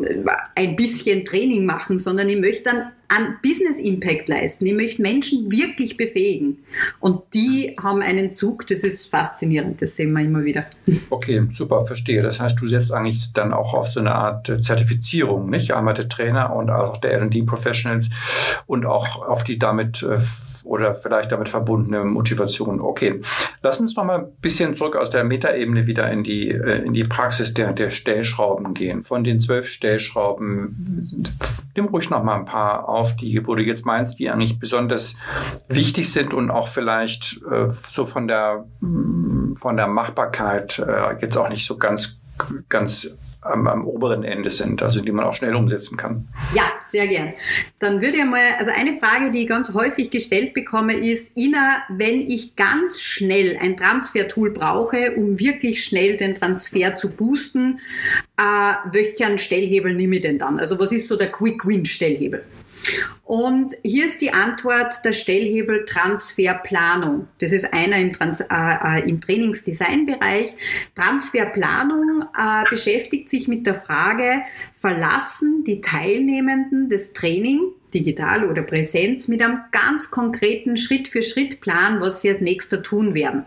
ein bisschen Training machen, sondern ich möchte dann an Business Impact leisten. Ich möchte Menschen wirklich befähigen. Und die haben einen Zug, das ist faszinierend, das sehen wir immer wieder. Okay, super, verstehe. Das heißt, du setzt eigentlich dann auch auf so eine Art Zertifizierung, nicht? Einmal der Trainer und auch der LD-Professionals und auch auf die damit äh, oder vielleicht damit verbundene Motivation. Okay, lass uns noch mal ein bisschen zurück aus der Metaebene wieder in die, äh, in die Praxis der, der Stellschrauben gehen. Von den zwölf Stellschrauben, nimm ruhig noch mal ein paar auf, die, wo du jetzt meinst, die eigentlich besonders wichtig sind und auch vielleicht äh, so von der, von der Machbarkeit äh, jetzt auch nicht so ganz, ganz am, am, oberen Ende sind, also die man auch schnell umsetzen kann. Ja, sehr gern. Dann würde ich mal, also eine Frage, die ich ganz häufig gestellt bekomme, ist, Ina, wenn ich ganz schnell ein Transfer-Tool brauche, um wirklich schnell den Transfer zu boosten, äh, welchen Stellhebel nehme ich denn dann? Also was ist so der Quick-Win-Stellhebel? Und hier ist die Antwort der Stellhebel Transferplanung. Das ist einer im, Trans äh, äh, im Trainingsdesign-Bereich. Transferplanung äh, beschäftigt sich mit der Frage, verlassen die Teilnehmenden des Training digital oder Präsenz mit einem ganz konkreten Schritt-für-Schritt-Plan, was sie als nächster tun werden.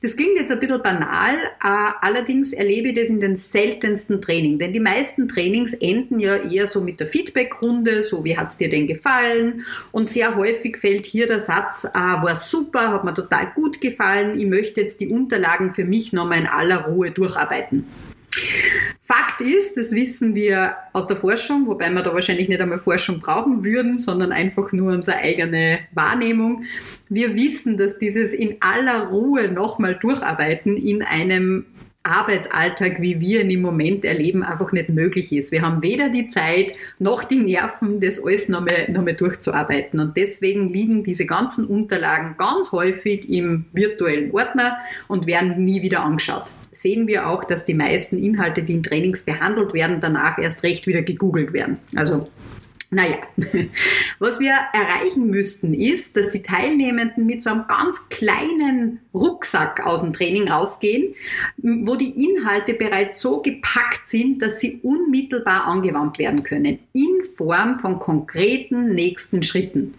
Das klingt jetzt ein bisschen banal, äh, allerdings erlebe ich das in den seltensten Trainings, denn die meisten Trainings enden ja eher so mit der Feedbackrunde, so wie hat es dir denn gefallen? Und sehr häufig fällt hier der Satz, äh, war super, hat mir total gut gefallen, ich möchte jetzt die Unterlagen für mich nochmal in aller Ruhe durcharbeiten. Fakt ist, das wissen wir aus der Forschung, wobei wir da wahrscheinlich nicht einmal Forschung brauchen würden, sondern einfach nur unsere eigene Wahrnehmung. Wir wissen, dass dieses in aller Ruhe nochmal durcharbeiten in einem Arbeitsalltag, wie wir ihn im Moment erleben, einfach nicht möglich ist. Wir haben weder die Zeit noch die Nerven, das alles nochmal, nochmal durchzuarbeiten. Und deswegen liegen diese ganzen Unterlagen ganz häufig im virtuellen Ordner und werden nie wieder angeschaut. Sehen wir auch, dass die meisten Inhalte, die in Trainings behandelt werden, danach erst recht wieder gegoogelt werden. Also Naja, was wir erreichen müssten, ist, dass die Teilnehmenden mit so einem ganz kleinen Rucksack aus dem Training rausgehen, wo die Inhalte bereits so gepackt sind, dass sie unmittelbar angewandt werden können, in Form von konkreten nächsten Schritten.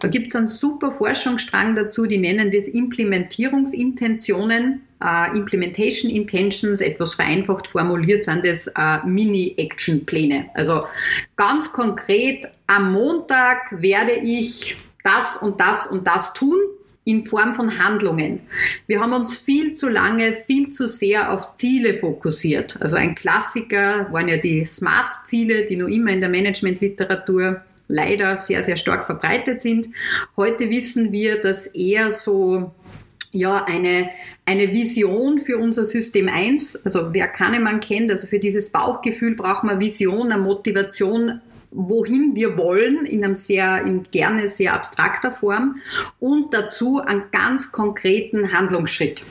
Da gibt es einen super Forschungsstrang dazu, die nennen das Implementierungsintentionen äh, Implementation Intentions, etwas vereinfacht formuliert, sind das äh, Mini-Action-Pläne. Also ganz konkret, am Montag werde ich das und das und das tun in Form von Handlungen. Wir haben uns viel zu lange, viel zu sehr auf Ziele fokussiert. Also ein Klassiker waren ja die Smart-Ziele, die noch immer in der Management-Literatur leider sehr, sehr stark verbreitet sind. Heute wissen wir, dass eher so ja, eine, eine Vision für unser System 1, also wer Kahnemann kennt, also für dieses Bauchgefühl braucht man Vision, eine Motivation, wohin wir wollen, in einem sehr, in gerne sehr abstrakter Form und dazu einen ganz konkreten Handlungsschritt.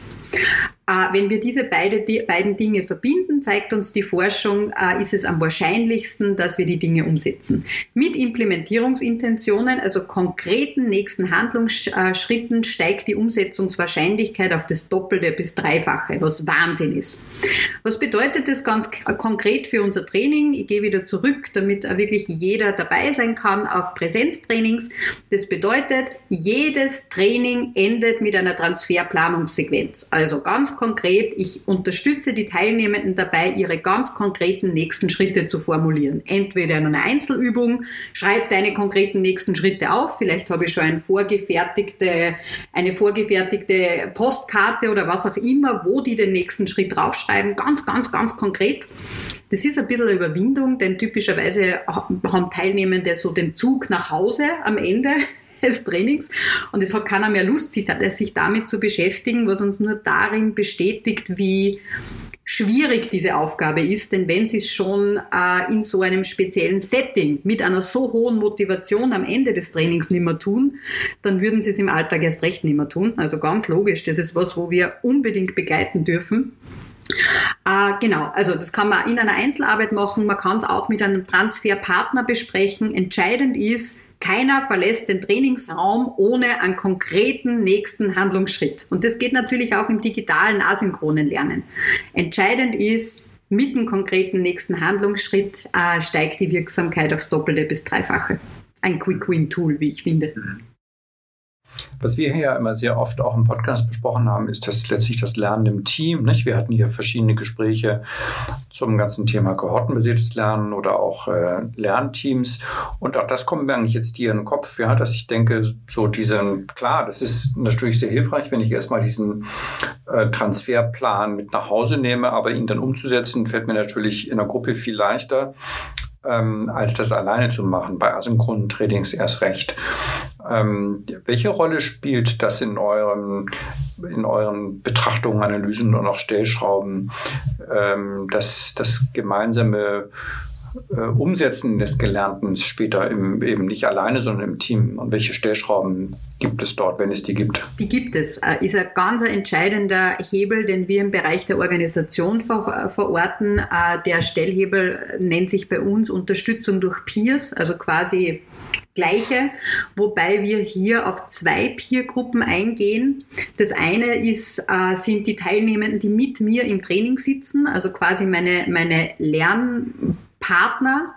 Äh, wenn wir diese beide, die beiden Dinge verbinden, zeigt uns die Forschung, äh, ist es am wahrscheinlichsten, dass wir die Dinge umsetzen. Mit Implementierungsintentionen, also konkreten nächsten Handlungsschritten, steigt die Umsetzungswahrscheinlichkeit auf das Doppelte bis Dreifache, was Wahnsinn ist. Was bedeutet das ganz konkret für unser Training? Ich gehe wieder zurück, damit wirklich jeder dabei sein kann auf Präsenztrainings. Das bedeutet, jedes Training endet mit einer Transferplanungssequenz. Also ganz konkret, ich unterstütze die Teilnehmenden dabei, ihre ganz konkreten nächsten Schritte zu formulieren. Entweder in einer Einzelübung, schreib deine konkreten nächsten Schritte auf, vielleicht habe ich schon eine vorgefertigte, eine vorgefertigte Postkarte oder was auch immer, wo die den nächsten Schritt draufschreiben, ganz, ganz, ganz konkret. Das ist ein bisschen eine Überwindung, denn typischerweise haben Teilnehmende so den Zug nach Hause am Ende des Trainings. Und es hat keiner mehr Lust, sich, sich damit zu beschäftigen, was uns nur darin bestätigt, wie schwierig diese Aufgabe ist, denn wenn Sie es schon äh, in so einem speziellen Setting mit einer so hohen Motivation am Ende des Trainings nicht mehr tun, dann würden Sie es im Alltag erst recht nicht mehr tun. Also ganz logisch, das ist was, wo wir unbedingt begleiten dürfen. Äh, genau, also das kann man in einer Einzelarbeit machen, man kann es auch mit einem Transferpartner besprechen. Entscheidend ist, keiner verlässt den Trainingsraum ohne einen konkreten nächsten Handlungsschritt. Und das geht natürlich auch im digitalen asynchronen Lernen. Entscheidend ist, mit einem konkreten nächsten Handlungsschritt äh, steigt die Wirksamkeit aufs Doppelte bis Dreifache. Ein Quick-Win-Tool, wie ich finde. Was wir hier ja immer sehr oft auch im Podcast besprochen haben, ist das letztlich das Lernen im Team. Nicht? Wir hatten hier verschiedene Gespräche zum ganzen Thema kohortenbasiertes Lernen oder auch äh, Lernteams. Und auch das kommt mir eigentlich jetzt dir in den Kopf, ja, dass ich denke, so diesen, klar, das ist natürlich sehr hilfreich, wenn ich erstmal diesen äh, Transferplan mit nach Hause nehme, aber ihn dann umzusetzen, fällt mir natürlich in der Gruppe viel leichter ähm, als das alleine zu machen, bei asynchronen Trainings erst recht. Ähm, welche Rolle spielt das in euren, in euren Betrachtungen, Analysen und auch Stellschrauben, ähm, dass das gemeinsame äh, Umsetzen des Gelernten später im, eben nicht alleine, sondern im Team? Und welche Stellschrauben gibt es dort, wenn es die gibt? Die gibt es. Äh, ist ein ganz entscheidender Hebel, den wir im Bereich der Organisation ver verorten. Äh, der Stellhebel nennt sich bei uns Unterstützung durch Peers, also quasi Gleiche, wobei wir hier auf zwei Peer-Gruppen eingehen. Das eine ist, äh, sind die Teilnehmenden, die mit mir im Training sitzen, also quasi meine, meine Lern Partner,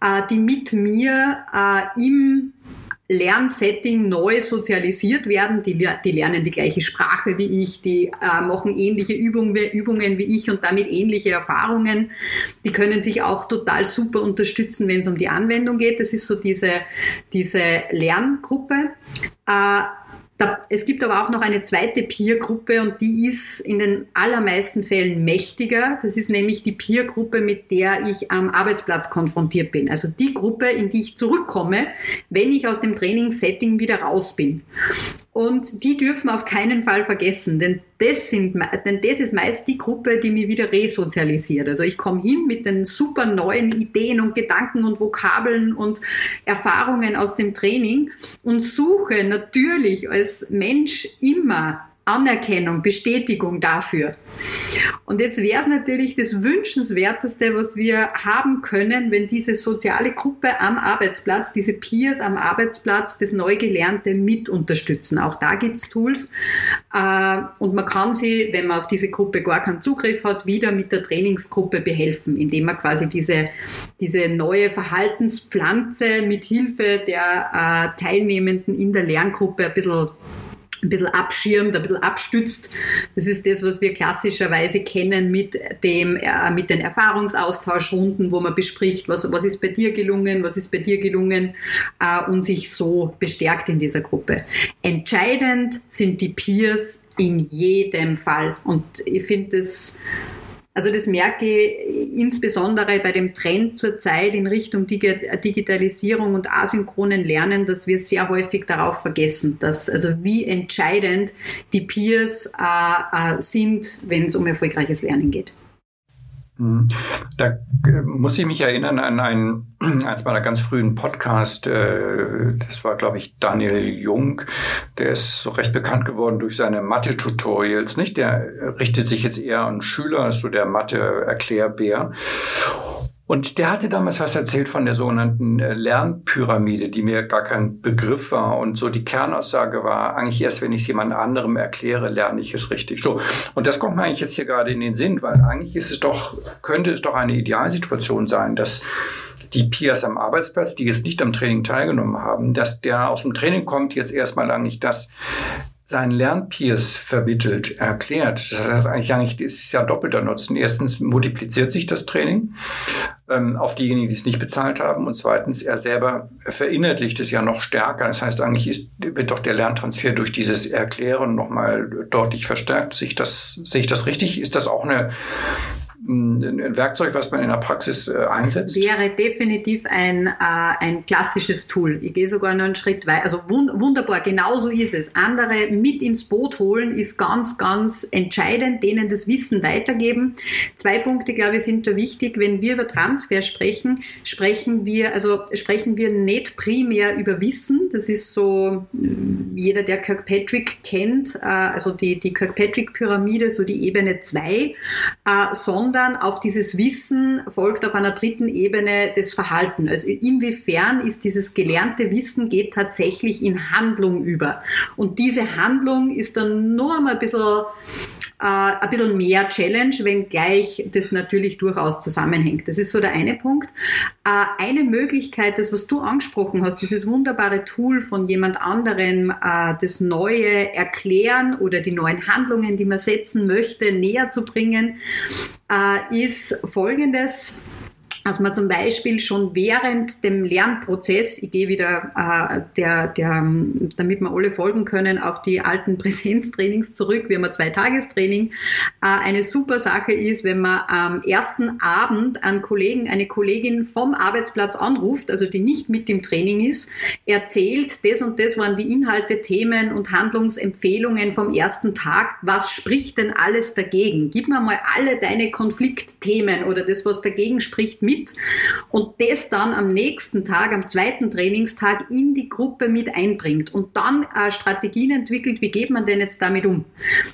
äh, die mit mir äh, im Lernsetting neu sozialisiert werden. Die, die, lernen die gleiche Sprache wie ich, die äh, machen ähnliche Übungen, Übungen wie ich und damit ähnliche Erfahrungen. Die können sich auch total super unterstützen, wenn es um die Anwendung geht. Das ist so diese, diese Lerngruppe. Äh, es gibt aber auch noch eine zweite Peer-Gruppe und die ist in den allermeisten Fällen mächtiger. Das ist nämlich die Peer-Gruppe, mit der ich am Arbeitsplatz konfrontiert bin. Also die Gruppe, in die ich zurückkomme, wenn ich aus dem Trainingssetting wieder raus bin. Und die dürfen auf keinen Fall vergessen, denn das, sind, denn das ist meist die Gruppe, die mich wieder resozialisiert. Also ich komme hin mit den super neuen Ideen und Gedanken und Vokabeln und Erfahrungen aus dem Training und suche natürlich als Mensch immer Anerkennung, Bestätigung dafür. Und jetzt wäre es natürlich das Wünschenswerteste, was wir haben können, wenn diese soziale Gruppe am Arbeitsplatz, diese Peers am Arbeitsplatz, das Neugelernte mit unterstützen. Auch da gibt es Tools. Äh, und man kann sie, wenn man auf diese Gruppe gar keinen Zugriff hat, wieder mit der Trainingsgruppe behelfen, indem man quasi diese, diese neue Verhaltenspflanze mit Hilfe der äh, Teilnehmenden in der Lerngruppe ein bisschen ein bisschen abschirmt, ein bisschen abstützt. Das ist das, was wir klassischerweise kennen mit, dem, äh, mit den Erfahrungsaustauschrunden, wo man bespricht, was, was ist bei dir gelungen, was ist bei dir gelungen äh, und sich so bestärkt in dieser Gruppe. Entscheidend sind die Peers in jedem Fall. Und ich finde das also das merke ich insbesondere bei dem Trend zurzeit in Richtung Digitalisierung und asynchronen Lernen, dass wir sehr häufig darauf vergessen, dass also wie entscheidend die Peers äh, äh, sind, wenn es um erfolgreiches Lernen geht. Mhm. Da äh, muss ich mich erinnern an einen, eins meiner ganz frühen Podcast. Äh, das war, glaube ich, Daniel Jung. Der ist so recht bekannt geworden durch seine Mathe-Tutorials, nicht? Der richtet sich jetzt eher an Schüler, so der Mathe-Erklärbär. Und der hatte damals was erzählt von der sogenannten äh, Lernpyramide, die mir gar kein Begriff war. Und so die Kernaussage war, eigentlich erst, wenn ich es jemand anderem erkläre, lerne ich es richtig. So. Und das kommt mir eigentlich jetzt hier gerade in den Sinn, weil eigentlich ist es doch, könnte es doch eine Idealsituation sein, dass die Peers am Arbeitsplatz, die jetzt nicht am Training teilgenommen haben, dass der aus dem Training kommt, jetzt erstmal eigentlich das seinen Lernpeers vermittelt, erklärt. Das heißt eigentlich gar nicht, es ist ja doppelter Nutzen. Erstens multipliziert sich das Training ähm, auf diejenigen, die es nicht bezahlt haben. Und zweitens, er selber verinnerlicht es ja noch stärker. Das heißt, eigentlich ist, wird doch der Lerntransfer durch dieses Erklären nochmal deutlich verstärkt. Sehe ich das, sehe ich das richtig? Ist das auch eine ein Werkzeug, was man in der Praxis äh, einsetzt? Wäre definitiv ein, äh, ein klassisches Tool. Ich gehe sogar noch einen Schritt weiter. Also wund wunderbar, genau so ist es. Andere mit ins Boot holen ist ganz, ganz entscheidend, denen das Wissen weitergeben. Zwei Punkte, glaube ich, sind da wichtig. Wenn wir über Transfer sprechen, sprechen wir, also sprechen wir nicht primär über Wissen. Das ist so, jeder, der Kirkpatrick kennt, äh, also die, die Kirkpatrick-Pyramide, so die Ebene 2, äh, sondern sondern auf dieses Wissen folgt auf einer dritten Ebene das Verhalten. Also inwiefern ist dieses gelernte Wissen geht tatsächlich in Handlung über. Und diese Handlung ist dann nur einmal ein bisschen, äh, ein bisschen mehr Challenge, wenngleich das natürlich durchaus zusammenhängt. Das ist so der eine Punkt. Äh, eine Möglichkeit, das was du angesprochen hast, dieses wunderbare Tool von jemand anderem, äh, das Neue erklären oder die neuen Handlungen, die man setzen möchte, näher zu bringen, äh, ist folgendes dass man zum Beispiel schon während dem Lernprozess, ich gehe wieder, äh, der, der, damit wir alle folgen können, auf die alten Präsenztrainings zurück, wir haben ein Zwei-Tagestraining, äh, eine super Sache ist, wenn man am ersten Abend einen Kollegen, eine Kollegin vom Arbeitsplatz anruft, also die nicht mit im Training ist, erzählt, das und das waren die Inhalte, Themen und Handlungsempfehlungen vom ersten Tag, was spricht denn alles dagegen? Gib mir mal alle deine Konfliktthemen oder das, was dagegen spricht, mit mit und das dann am nächsten Tag, am zweiten Trainingstag in die Gruppe mit einbringt und dann äh, Strategien entwickelt, wie geht man denn jetzt damit um?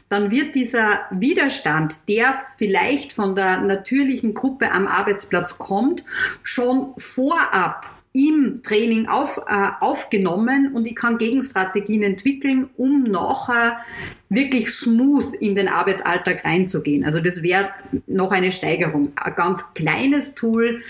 Dann wird dieser Widerstand, der vielleicht von der natürlichen Gruppe am Arbeitsplatz kommt, schon vorab im Training auf, äh, aufgenommen und ich kann Gegenstrategien entwickeln, um nachher wirklich smooth in den Arbeitsalltag reinzugehen. Also das wäre noch eine Steigerung. Ein ganz kleines Tool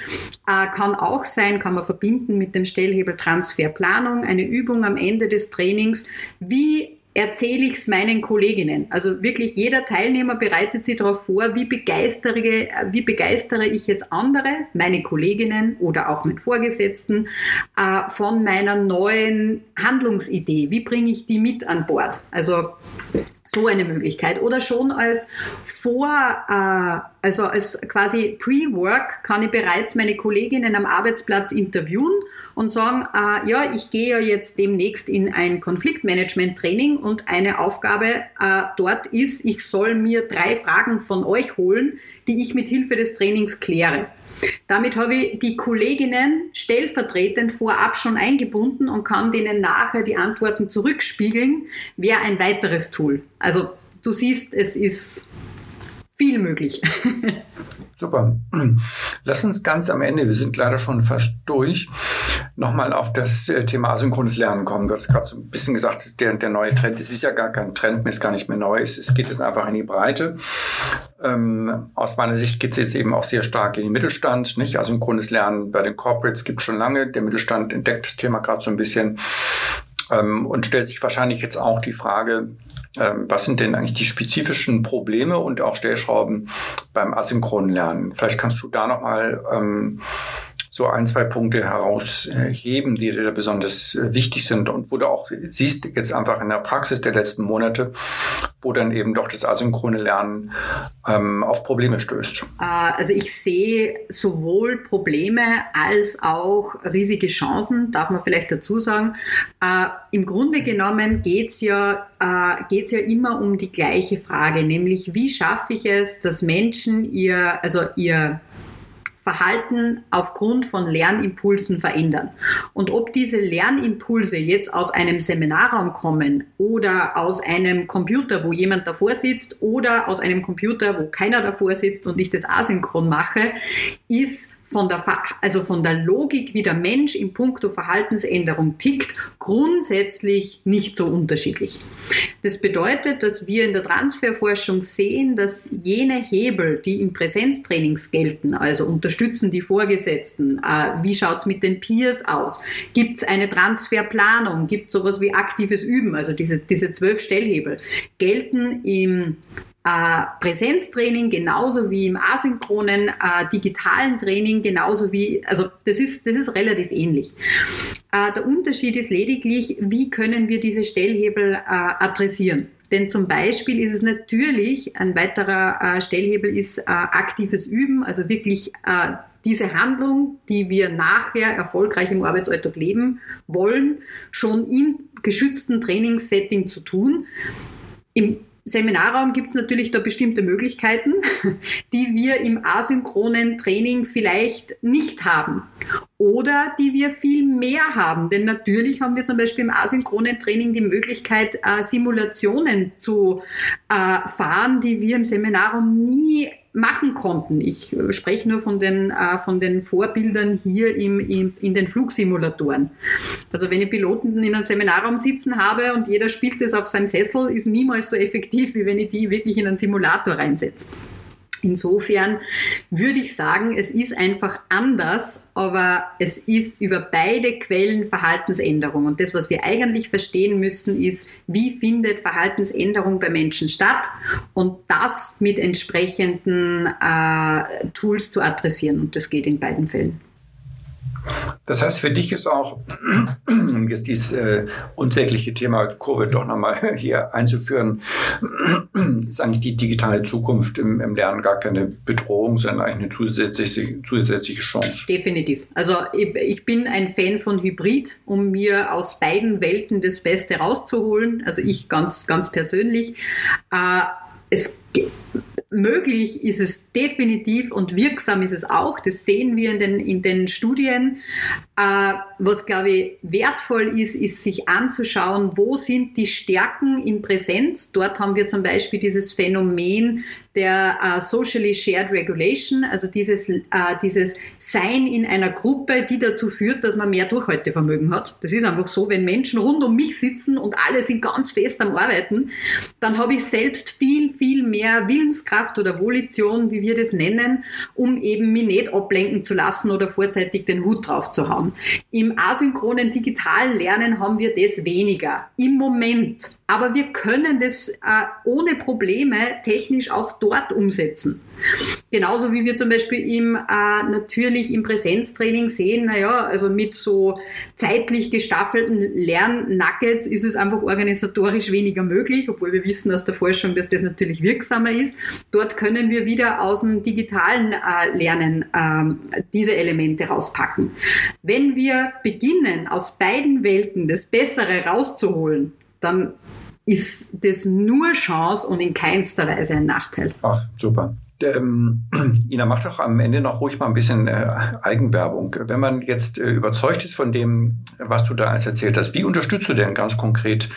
äh, kann auch sein, kann man verbinden mit dem Stellhebel Transferplanung, eine Übung am Ende des Trainings, wie erzähle ich es meinen Kolleginnen. Also wirklich jeder Teilnehmer bereitet sich darauf vor, wie begeistere, wie begeistere ich jetzt andere, meine Kolleginnen oder auch meinen Vorgesetzten, äh, von meiner neuen Handlungsidee. Wie bringe ich die mit an Bord? Also so eine Möglichkeit. Oder schon als Vor, äh, also als quasi Pre-Work kann ich bereits meine Kolleginnen am Arbeitsplatz interviewen und sagen, äh, ja, ich gehe ja jetzt demnächst in ein Konfliktmanagement-Training und eine Aufgabe äh, dort ist, ich soll mir drei Fragen von euch holen, die ich mit Hilfe des Trainings kläre. Damit habe ich die Kolleginnen stellvertretend vorab schon eingebunden und kann denen nachher die Antworten zurückspiegeln, wäre ein weiteres Tool. Also du siehst, es ist viel möglich. Super. Lass uns ganz am Ende, wir sind leider schon fast durch, nochmal auf das äh, Thema asynchrones Lernen kommen. Du hast gerade so ein bisschen gesagt, der, der neue Trend, es ist ja gar kein Trend mehr, ist gar nicht mehr neu, es, es geht jetzt einfach in die Breite. Ähm, aus meiner Sicht geht es jetzt eben auch sehr stark in den Mittelstand. Nicht? Asynchrones Lernen bei den Corporates gibt es schon lange. Der Mittelstand entdeckt das Thema gerade so ein bisschen ähm, und stellt sich wahrscheinlich jetzt auch die Frage, ähm, was sind denn eigentlich die spezifischen Probleme und auch Stellschrauben beim asynchronen Lernen? Vielleicht kannst du da nochmal ähm, so ein, zwei Punkte herausheben, die dir besonders äh, wichtig sind und wo du auch siehst, jetzt einfach in der Praxis der letzten Monate, wo dann eben doch das asynchrone Lernen ähm, auf Probleme stößt? Äh, also ich sehe sowohl Probleme als auch riesige Chancen, darf man vielleicht dazu sagen. Äh, Im Grunde genommen geht es ja, äh, ja immer um die gleiche Frage, nämlich wie schaffe ich es, dass Menschen ihr, also ihr Verhalten aufgrund von Lernimpulsen verändern. Und ob diese Lernimpulse jetzt aus einem Seminarraum kommen oder aus einem Computer, wo jemand davor sitzt oder aus einem Computer, wo keiner davor sitzt und ich das asynchron mache, ist von der, also von der Logik, wie der Mensch in puncto Verhaltensänderung tickt, grundsätzlich nicht so unterschiedlich. Das bedeutet, dass wir in der Transferforschung sehen, dass jene Hebel, die im Präsenztrainings gelten, also unterstützen die Vorgesetzten, äh, wie schaut's mit den Peers aus, gibt es eine Transferplanung, gibt es sowas wie aktives Üben, also diese, diese zwölf Stellhebel, gelten im äh, Präsenztraining genauso wie im asynchronen äh, digitalen Training genauso wie, also das ist, das ist relativ ähnlich. Äh, der Unterschied ist lediglich, wie können wir diese Stellhebel äh, adressieren. Denn zum Beispiel ist es natürlich, ein weiterer äh, Stellhebel ist äh, aktives Üben, also wirklich diese Handlung, die wir nachher erfolgreich im Arbeitsalltag leben wollen, schon im geschützten Trainingssetting zu tun. Im Seminarraum gibt es natürlich da bestimmte Möglichkeiten, die wir im asynchronen Training vielleicht nicht haben oder die wir viel mehr haben. Denn natürlich haben wir zum Beispiel im asynchronen Training die Möglichkeit, äh, Simulationen zu äh, fahren, die wir im Seminarraum nie machen konnten. Ich äh, spreche nur von den, äh, von den Vorbildern hier im, im, in den Flugsimulatoren. Also wenn ich Piloten in einem Seminarraum sitzen habe und jeder spielt das auf seinem Sessel, ist niemals so effektiv, wie wenn ich die wirklich in einen Simulator reinsetze. Insofern würde ich sagen, es ist einfach anders, aber es ist über beide Quellen Verhaltensänderung. Und das, was wir eigentlich verstehen müssen, ist, wie findet Verhaltensänderung bei Menschen statt und das mit entsprechenden äh, Tools zu adressieren. Und das geht in beiden Fällen. Das heißt, für dich ist auch, um jetzt dieses äh, unsägliche Thema Covid doch nochmal hier einzuführen, ist eigentlich die digitale Zukunft im, im, Lernen gar keine Bedrohung, sondern eigentlich eine zusätzliche, zusätzliche Chance. Definitiv. Also ich, bin ein Fan von Hybrid, um mir aus beiden Welten das Beste rauszuholen. Also ich ganz, ganz persönlich. Äh, es möglich ist es definitiv und wirksam ist es auch. Das sehen wir in den, in den Studien. Äh, was, glaube ich, wertvoll ist, ist sich anzuschauen, wo sind die Stärken in Präsenz. Dort haben wir zum Beispiel dieses Phänomen der uh, Socially Shared Regulation, also dieses, uh, dieses Sein in einer Gruppe, die dazu führt, dass man mehr Durchhaltevermögen hat. Das ist einfach so, wenn Menschen rund um mich sitzen und alle sind ganz fest am Arbeiten, dann habe ich selbst viel, viel mehr Willenskraft oder Volition, wie wir das nennen, um eben mich nicht ablenken zu lassen oder vorzeitig den Hut drauf zu haben. Im asynchronen digitalen Lernen haben wir das weniger. Im Moment. Aber wir können das äh, ohne Probleme technisch auch dort umsetzen. Genauso wie wir zum Beispiel im, äh, natürlich im Präsenztraining sehen, naja, also mit so zeitlich gestaffelten Lernnuggets ist es einfach organisatorisch weniger möglich, obwohl wir wissen aus der Forschung, dass das natürlich wirksamer ist. Dort können wir wieder aus dem digitalen äh, Lernen äh, diese Elemente rauspacken. Wenn wir beginnen, aus beiden Welten das Bessere rauszuholen, dann ist das nur Chance und in keinster Weise ein Nachteil. Ach, super. Ähm, Ina, macht doch am Ende noch ruhig mal ein bisschen äh, Eigenwerbung. Wenn man jetzt äh, überzeugt ist von dem, was du da alles erzählt hast, wie unterstützt du denn ganz konkret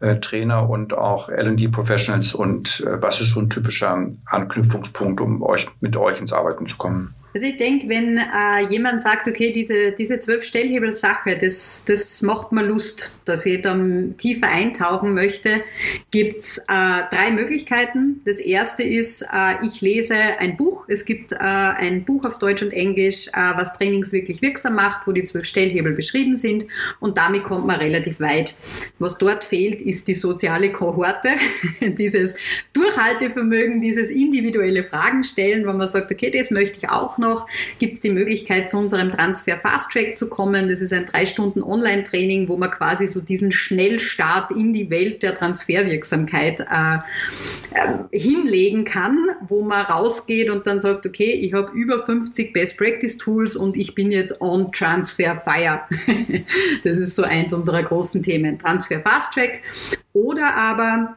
äh, Trainer und auch L&D Professionals und äh, was ist so ein typischer Anknüpfungspunkt, um euch mit euch ins Arbeiten zu kommen? Also ich denke, wenn äh, jemand sagt, okay, diese, diese zwölf Stellhebel-Sache, das, das macht mir Lust, dass ich dann tiefer eintauchen möchte, gibt's äh, drei Möglichkeiten. Das erste ist, äh, ich lese ein Buch. Es gibt äh, ein Buch auf Deutsch und Englisch, äh, was Trainings wirklich wirksam macht, wo die zwölf Stellhebel beschrieben sind und damit kommt man relativ weit. Was dort fehlt, ist die soziale Kohorte, dieses Durchhaltevermögen, dieses individuelle Fragen stellen, wo man sagt, okay, das möchte ich auch noch noch gibt es die Möglichkeit, zu unserem Transfer Fast Track zu kommen. Das ist ein drei Stunden Online-Training, wo man quasi so diesen Schnellstart in die Welt der Transferwirksamkeit äh, äh, hinlegen kann, wo man rausgeht und dann sagt, okay, ich habe über 50 Best Practice Tools und ich bin jetzt on Transfer Fire. das ist so eins unserer großen Themen. Transfer Fast Track. Oder aber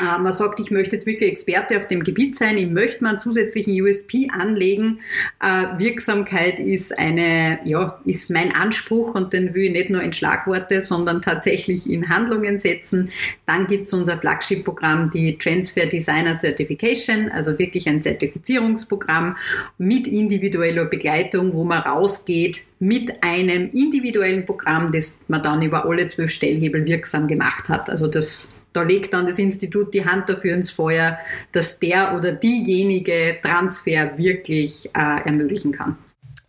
man sagt, ich möchte jetzt wirklich Experte auf dem Gebiet sein, ich möchte mal einen zusätzlichen USP anlegen. Äh, Wirksamkeit ist eine, ja, ist mein Anspruch und den will ich nicht nur in Schlagworte, sondern tatsächlich in Handlungen setzen. Dann gibt es unser Flagship-Programm, die Transfer Designer Certification, also wirklich ein Zertifizierungsprogramm mit individueller Begleitung, wo man rausgeht mit einem individuellen Programm, das man dann über alle zwölf Stellhebel wirksam gemacht hat. Also das da legt dann das Institut die Hand dafür ins Feuer, dass der oder diejenige Transfer wirklich äh, ermöglichen kann.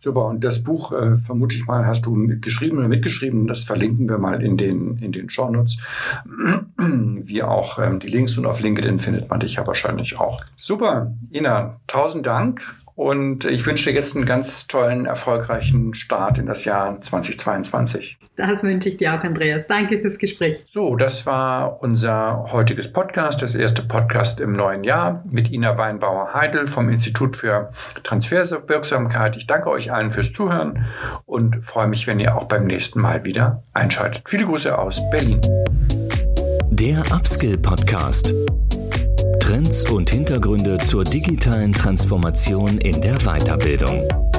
Super, und das Buch, äh, vermute ich mal, hast du geschrieben oder mitgeschrieben. Das verlinken wir mal in den, in den Shownotes. Wie auch ähm, die Links und auf LinkedIn findet man dich ja wahrscheinlich auch. Super, Ina, tausend Dank und ich wünsche dir jetzt einen ganz tollen, erfolgreichen Start in das Jahr 2022. Das wünsche ich dir auch, Andreas. Danke fürs Gespräch. So, das war unser heutiges Podcast, das erste Podcast im neuen Jahr mit Ina Weinbauer-Heidel vom Institut für Transferwirksamkeit. Ich danke euch allen fürs Zuhören und freue mich, wenn ihr auch beim nächsten Mal wieder einschaltet. Viele Grüße aus Berlin. Der Upskill Podcast. Trends und Hintergründe zur digitalen Transformation in der Weiterbildung.